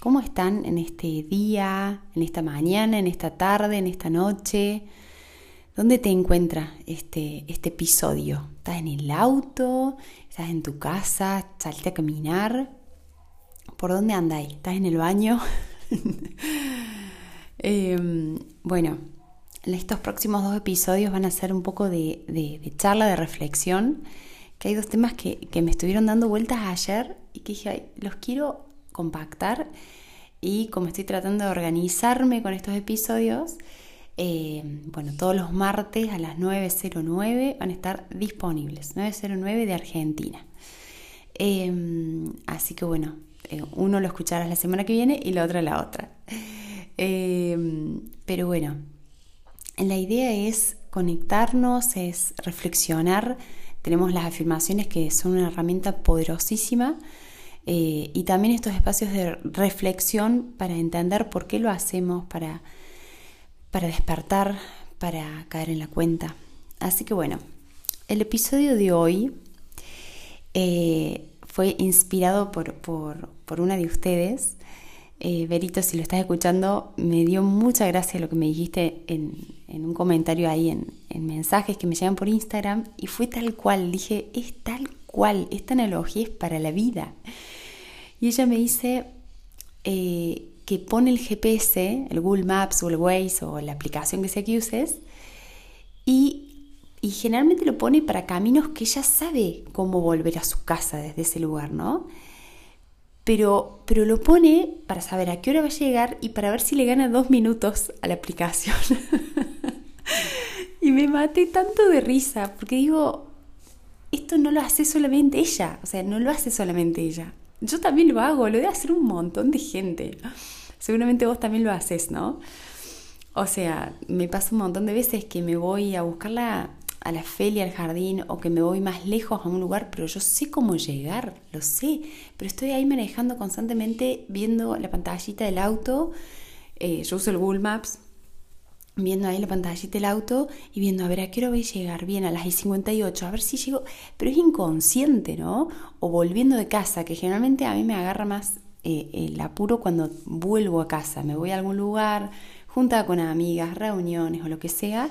¿cómo están en este día, en esta mañana, en esta tarde, en esta noche? ¿Dónde te encuentra este, este episodio? ¿Estás en el auto? ¿Estás en tu casa? ¿Saliste a caminar? ¿Por dónde andáis? ¿Estás en el baño? Em, bueno, estos próximos dos episodios van a ser un poco de, de, charla, de reflexión, que hay dos temas que, que, me estuvieron dando vueltas ayer y que dije, los quiero compactar y como estoy tratando de organizarme con estos episodios, eh, bueno, todos los martes a las 9.09 van a estar disponibles, 9.09 de Argentina. Em, así que bueno, eh, uno lo escucharás la semana que viene y la otra la otra. Em, pero bueno, la idea es conectarnos, es reflexionar. Tenemos las afirmaciones que son una herramienta poderosísima eh, y también estos espacios de reflexión para entender por qué lo hacemos, para para despertar, para caer en la cuenta. Así que bueno, el episodio de hoy eh, fue inspirado por, por, una de ustedes. Eh, Berito, si lo estás escuchando, me dio mucha gracia lo que me dijiste en, un comentario ahí en, mensajes que me llegan por Instagram y fue tal cual, dije, es tal cual, esta analogía es para la vida. Y ella me dice, eh, que pone el GPS, el Google Maps o el Waze o la aplicación que sea que uses, y, y generalmente lo pone para caminos que ella sabe cómo volver a su casa desde ese lugar, ¿no? Pero, pero lo pone para saber a qué hora va a llegar y para ver si le gana dos minutos a la aplicación. y me maté tanto de risa, porque digo, esto no lo hace solamente ella, o sea, no lo hace solamente ella. Yo también lo hago, lo debe hacer un montón de gente. Seguramente vos también lo haces, ¿no? O sea, me pasa un montón de veces que me voy a buscarla a la feria, al jardín, o que me voy más lejos a un lugar, pero yo sé cómo llegar, lo sé, pero estoy ahí manejando constantemente, viendo la pantallita del auto, eh, yo uso el Google Maps, viendo ahí la pantallita del auto y viendo a ver a qué hora voy a llegar bien a las 58, a ver si llego, pero es inconsciente, ¿no? O volviendo de casa, que generalmente a mí me agarra más eh, el apuro cuando vuelvo a casa, me voy a algún lugar, junta con amigas, reuniones o lo que sea,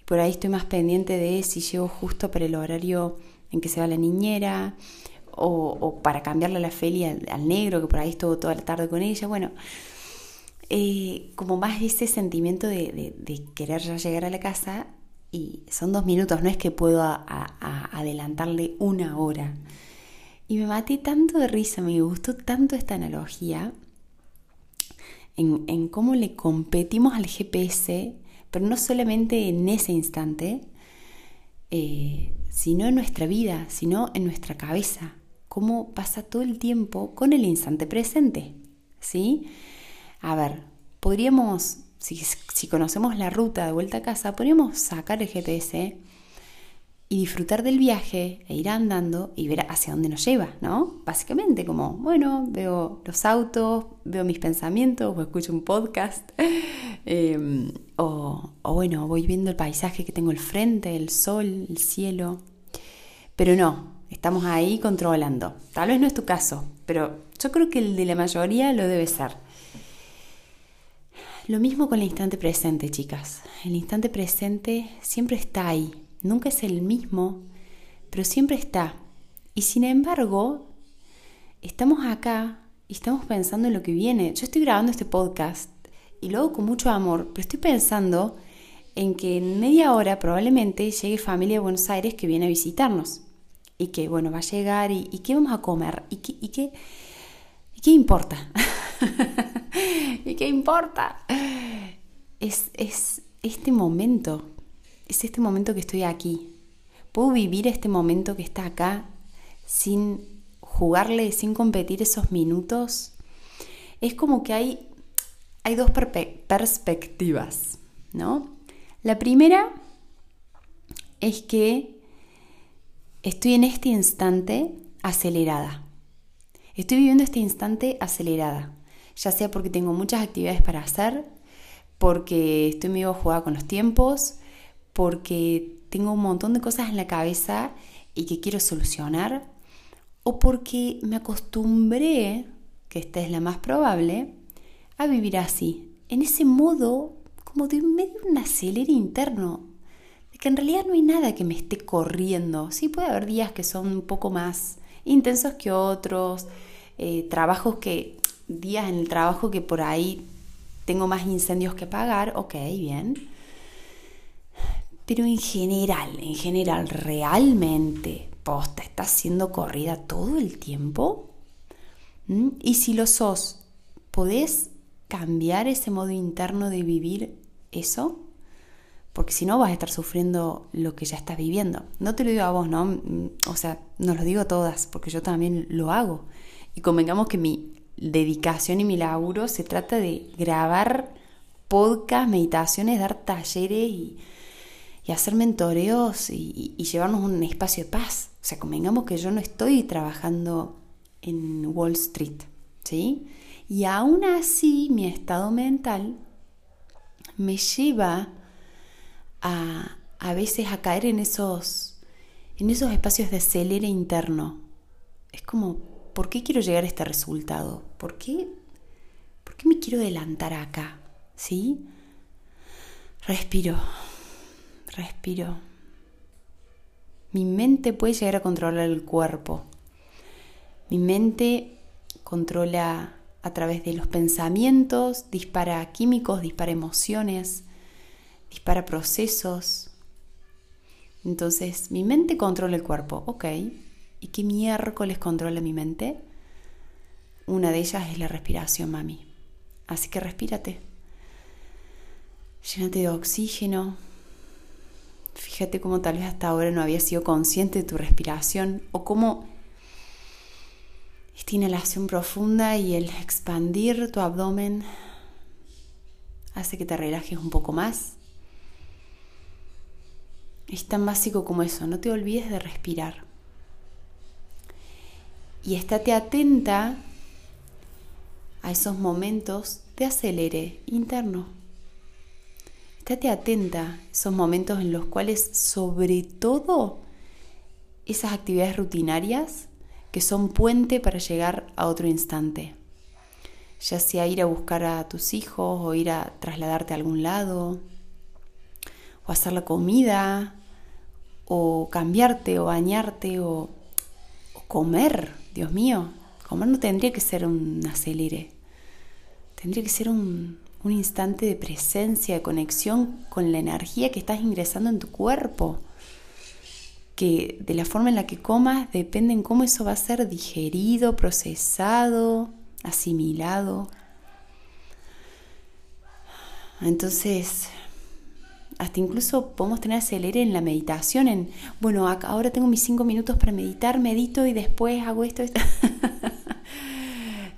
y por ahí estoy más pendiente de si llego justo para el horario en que se va la niñera, o, para cambiarle la felia al, negro, que por ahí estuvo toda la tarde con ella, bueno, eh, como más ese sentimiento de, querer ya llegar a la casa, y son dos minutos, no es que puedo adelantarle una hora. Y me maté tanto de risa, me gustó tanto esta analogía en, cómo le competimos al GPS, pero no solamente en ese instante, eh, sino en nuestra vida, sino en nuestra cabeza. Cómo pasa todo el tiempo con el instante presente. ¿Sí? A ver, podríamos, si, conocemos la ruta de vuelta a casa, podríamos sacar el GPS y disfrutar del viaje e ir andando y ver hacia dónde nos lleva, ¿no? Básicamente como, bueno, veo los autos, veo mis pensamientos o escucho un podcast em, o, o, bueno, voy viendo el paisaje que tengo al frente, el sol, el cielo. Pero no, estamos ahí controlando. Tal vez no es tu caso, pero yo creo que el de la mayoría lo debe ser. Lo mismo con el instante presente, chicas. El instante presente siempre está ahí, nunca es el mismo, pero siempre está. Y sin embargo, estamos acá y estamos pensando en lo que viene. Yo estoy grabando este podcast y lo hago con mucho amor, pero estoy pensando en que en media hora probablemente llegue familia de Buenos Aires que viene a visitarnos. Y que, bueno, va a llegar y, qué vamos a comer. ¿Y qué, y qué, y qué importa? ¿Y qué importa? Es, es este momento es este momento que estoy aquí. Puedo vivir este momento que está acá sin jugarle, sin competir esos minutos. Es como que hay, hay dos perspectivas, ¿no? La primera es que estoy en este instante acelerada. Estoy viviendo este instante acelerada, ya sea porque tengo muchas actividades para hacer, porque estoy medio jugada con los tiempos, porque tengo un montón de cosas en la cabeza y que quiero solucionar, o porque me acostumbré, que esta es la más probable, a vivir así, en ese modo como de medio un acelere interno, de que en realidad no hay nada que me esté corriendo. Sí puede haber días que son un poco más intensos que otros, eh, trabajos que, días en el trabajo que por ahí tengo más incendios que pagar, ok, bien. Pero en general, en general, realmente, posta, ¿estás siendo corrida todo el tiempo? ¿Mm? Y si lo sos, ¿podés cambiar ese modo interno de vivir eso? Porque si no vas a estar sufriendo lo que ya estás viviendo. No te lo digo a vos, ¿no? Mm, o sea, nos lo digo a todas, porque yo también lo hago. Y convengamos que mi dedicación y mi laburo se trata de grabar podcast, meditaciones, dar talleres y, hacer mentoreos y, y, llevarnos un espacio de paz. O sea, convengamos que yo no estoy trabajando en Wall Street, ¿sí? Y aún así mi estado mental me lleva a, a veces a caer en esos, en esos espacios de acelere interno. Es como, ¿por qué quiero llegar a este resultado? ¿Por qué, ¿Por qué me quiero adelantar acá? ¿Sí? Respiro, respiro. Mi mente puede llegar a controlar el cuerpo. Mi mente controla a través de los pensamientos, dispara químicos, dispara emociones, dispara procesos. Entonces, mi mente controla el cuerpo, ok. ¿Y qué miércoles controla mi mente? Una de ellas es la respiración, mami. Así que respírate. Llénate de oxígeno. Fíjate cómo tal vez hasta ahora no habías sido consciente de tu respiración o cómo esta inhalación profunda y el expandir tu abdomen hace que te relajes un poco más. Es tan básico como eso, no te olvides de respirar. Y estate atenta a esos momentos de acelere interno. Estate atenta a esos momentos en los cuales, sobre todo, esas actividades rutinarias que son puente para llegar a otro instante. Ya sea ir a buscar a tus hijos o ir a trasladarte a algún lado, o hacer la comida, o cambiarte, o bañarte, o, comer. Dios mío, comer no tendría que ser un acelere. Tendría que ser un, un instante de presencia, de conexión con la energía que estás ingresando en tu cuerpo que de la forma en la que comas depende en cómo eso va a ser digerido, procesado, asimilado. Entonces, hasta incluso podemos tener acelere en la meditación, en, bueno, ahora tengo mis cinco minutos para meditar, medito y después hago esto. esto.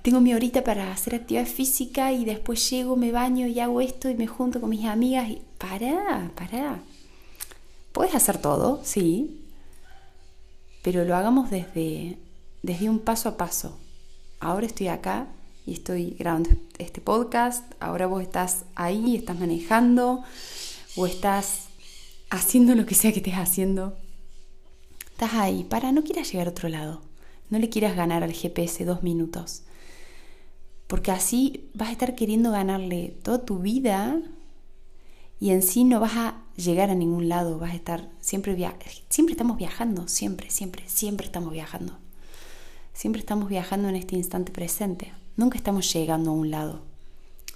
tengo mi horita para hacer actividad física y después llego, me baño y hago esto y me junto con mis amigas y para, para. Puedes hacer todo, sí, pero lo hagamos desde, desde un paso a paso. Ahora estoy acá y estoy grabando este podcast, ahora vos estás ahí, estás manejando o estás haciendo lo que sea que estés haciendo. Estás ahí, para, no quieras llegar a otro lado, no le quieras ganar al GPS dos minutos, porque así vas a estar queriendo ganarle toda tu vida y en sí no vas a llegar a ningún lado, vas a estar siempre siempre estamos viajando, siempre, siempre, siempre estamos viajando. Siempre estamos viajando en este instante presente. Nunca estamos llegando a un lado.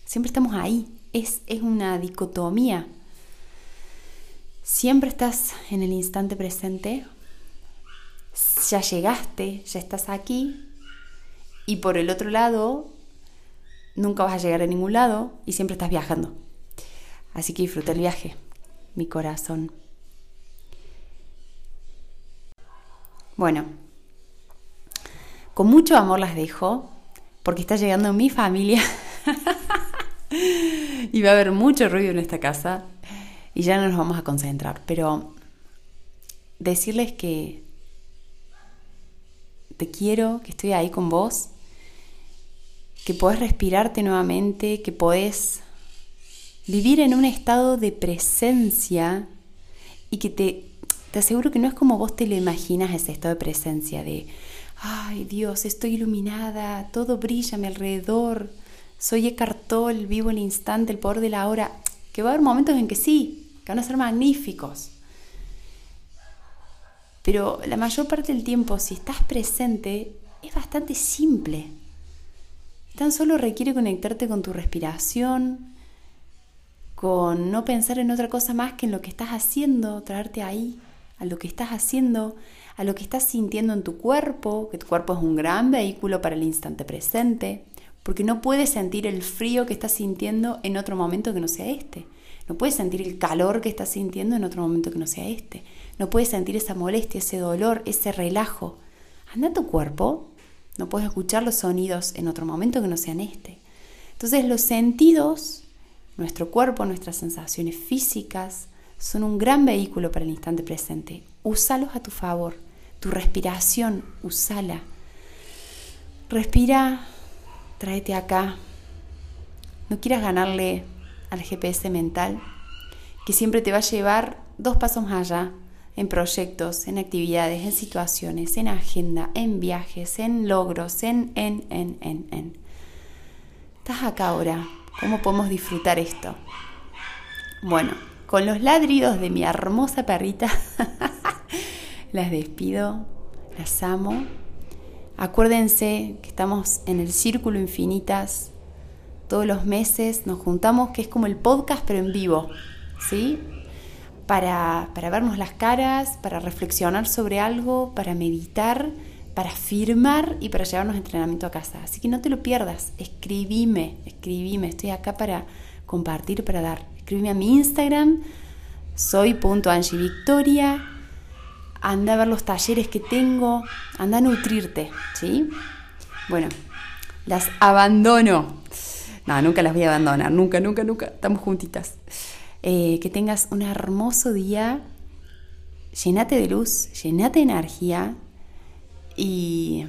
Siempre estamos ahí. Es, es una dicotomía. Siempre estás en el instante presente. Ya llegaste, ya estás aquí. Y por el otro lado, nunca vas a llegar a ningún lado y siempre estás viajando. Así que disfruta el viaje mi corazón. Bueno, con mucho amor las dejo, porque está llegando mi familia. y va a haber mucho ruido en esta casa y ya no nos vamos a concentrar. Pero decirles que te quiero, que estoy ahí con vos, que podés respirarte nuevamente, que podés vivir en un estado de presencia y que te, te aseguro que no es como vos te lo imaginas ese estado de presencia de, ay Dios, estoy iluminada, todo brilla a mi alrededor, soy Eckhart Tolle, vivo el instante, el poder de la hora, que va a haber momentos en que sí, que van a ser magníficos. Pero la mayor parte del tiempo, si estás presente, es bastante simple. Tan solo requiere conectarte con tu respiración, con no pensar en otra cosa más que en lo que estás haciendo, traerte ahí, a lo que estás haciendo, a lo que estás sintiendo en tu cuerpo, que tu cuerpo es un gran vehículo para el instante presente, porque no puedes sentir el frío que estás sintiendo en otro momento que no sea este. No puedes sentir el calor que estás sintiendo en otro momento que no sea este. No puedes sentir esa molestia, ese dolor, ese relajo. Anda tu cuerpo, no puedes escuchar los sonidos en otro momento que no sean este. Entonces los sentidos, nuestro cuerpo, nuestras sensaciones físicas, son un gran vehículo para el instante presente. Úsalos a tu favor. Tu respiración, úsala. Respira, tráete acá. No quieras ganarle al GPS mental, que siempre te va a llevar dos pasos más allá en proyectos, en actividades, en situaciones, en agenda, en viajes, en logros, en, en, en, en, en. Estás acá ahora. ¿Cómo podemos disfrutar esto? Bueno, con los ladridos de mi hermosa perrita, las despido, las amo. Acuérdense que estamos en el Círculo Infinitas. Todos los meses nos juntamos, que es como el podcast, pero en vivo. ¿Sí? Para, vernos las caras, para reflexionar sobre algo, para meditar, para firmar y para llevarnos entrenamiento a casa. Así que no te lo pierdas, escribime, escribime, estoy acá para compartir, para dar. Escribime a mi Instagram, soy.angivictoria, anda a ver los talleres que tengo, anda a nutrirte, ¿sí? Bueno, las abandono. No, nunca las voy a abandonar, nunca, nunca, nunca, estamos juntitas. Eh, que tengas un hermoso día. Llénate de luz, llénate de energía y,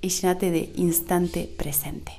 y llénate de instante presente.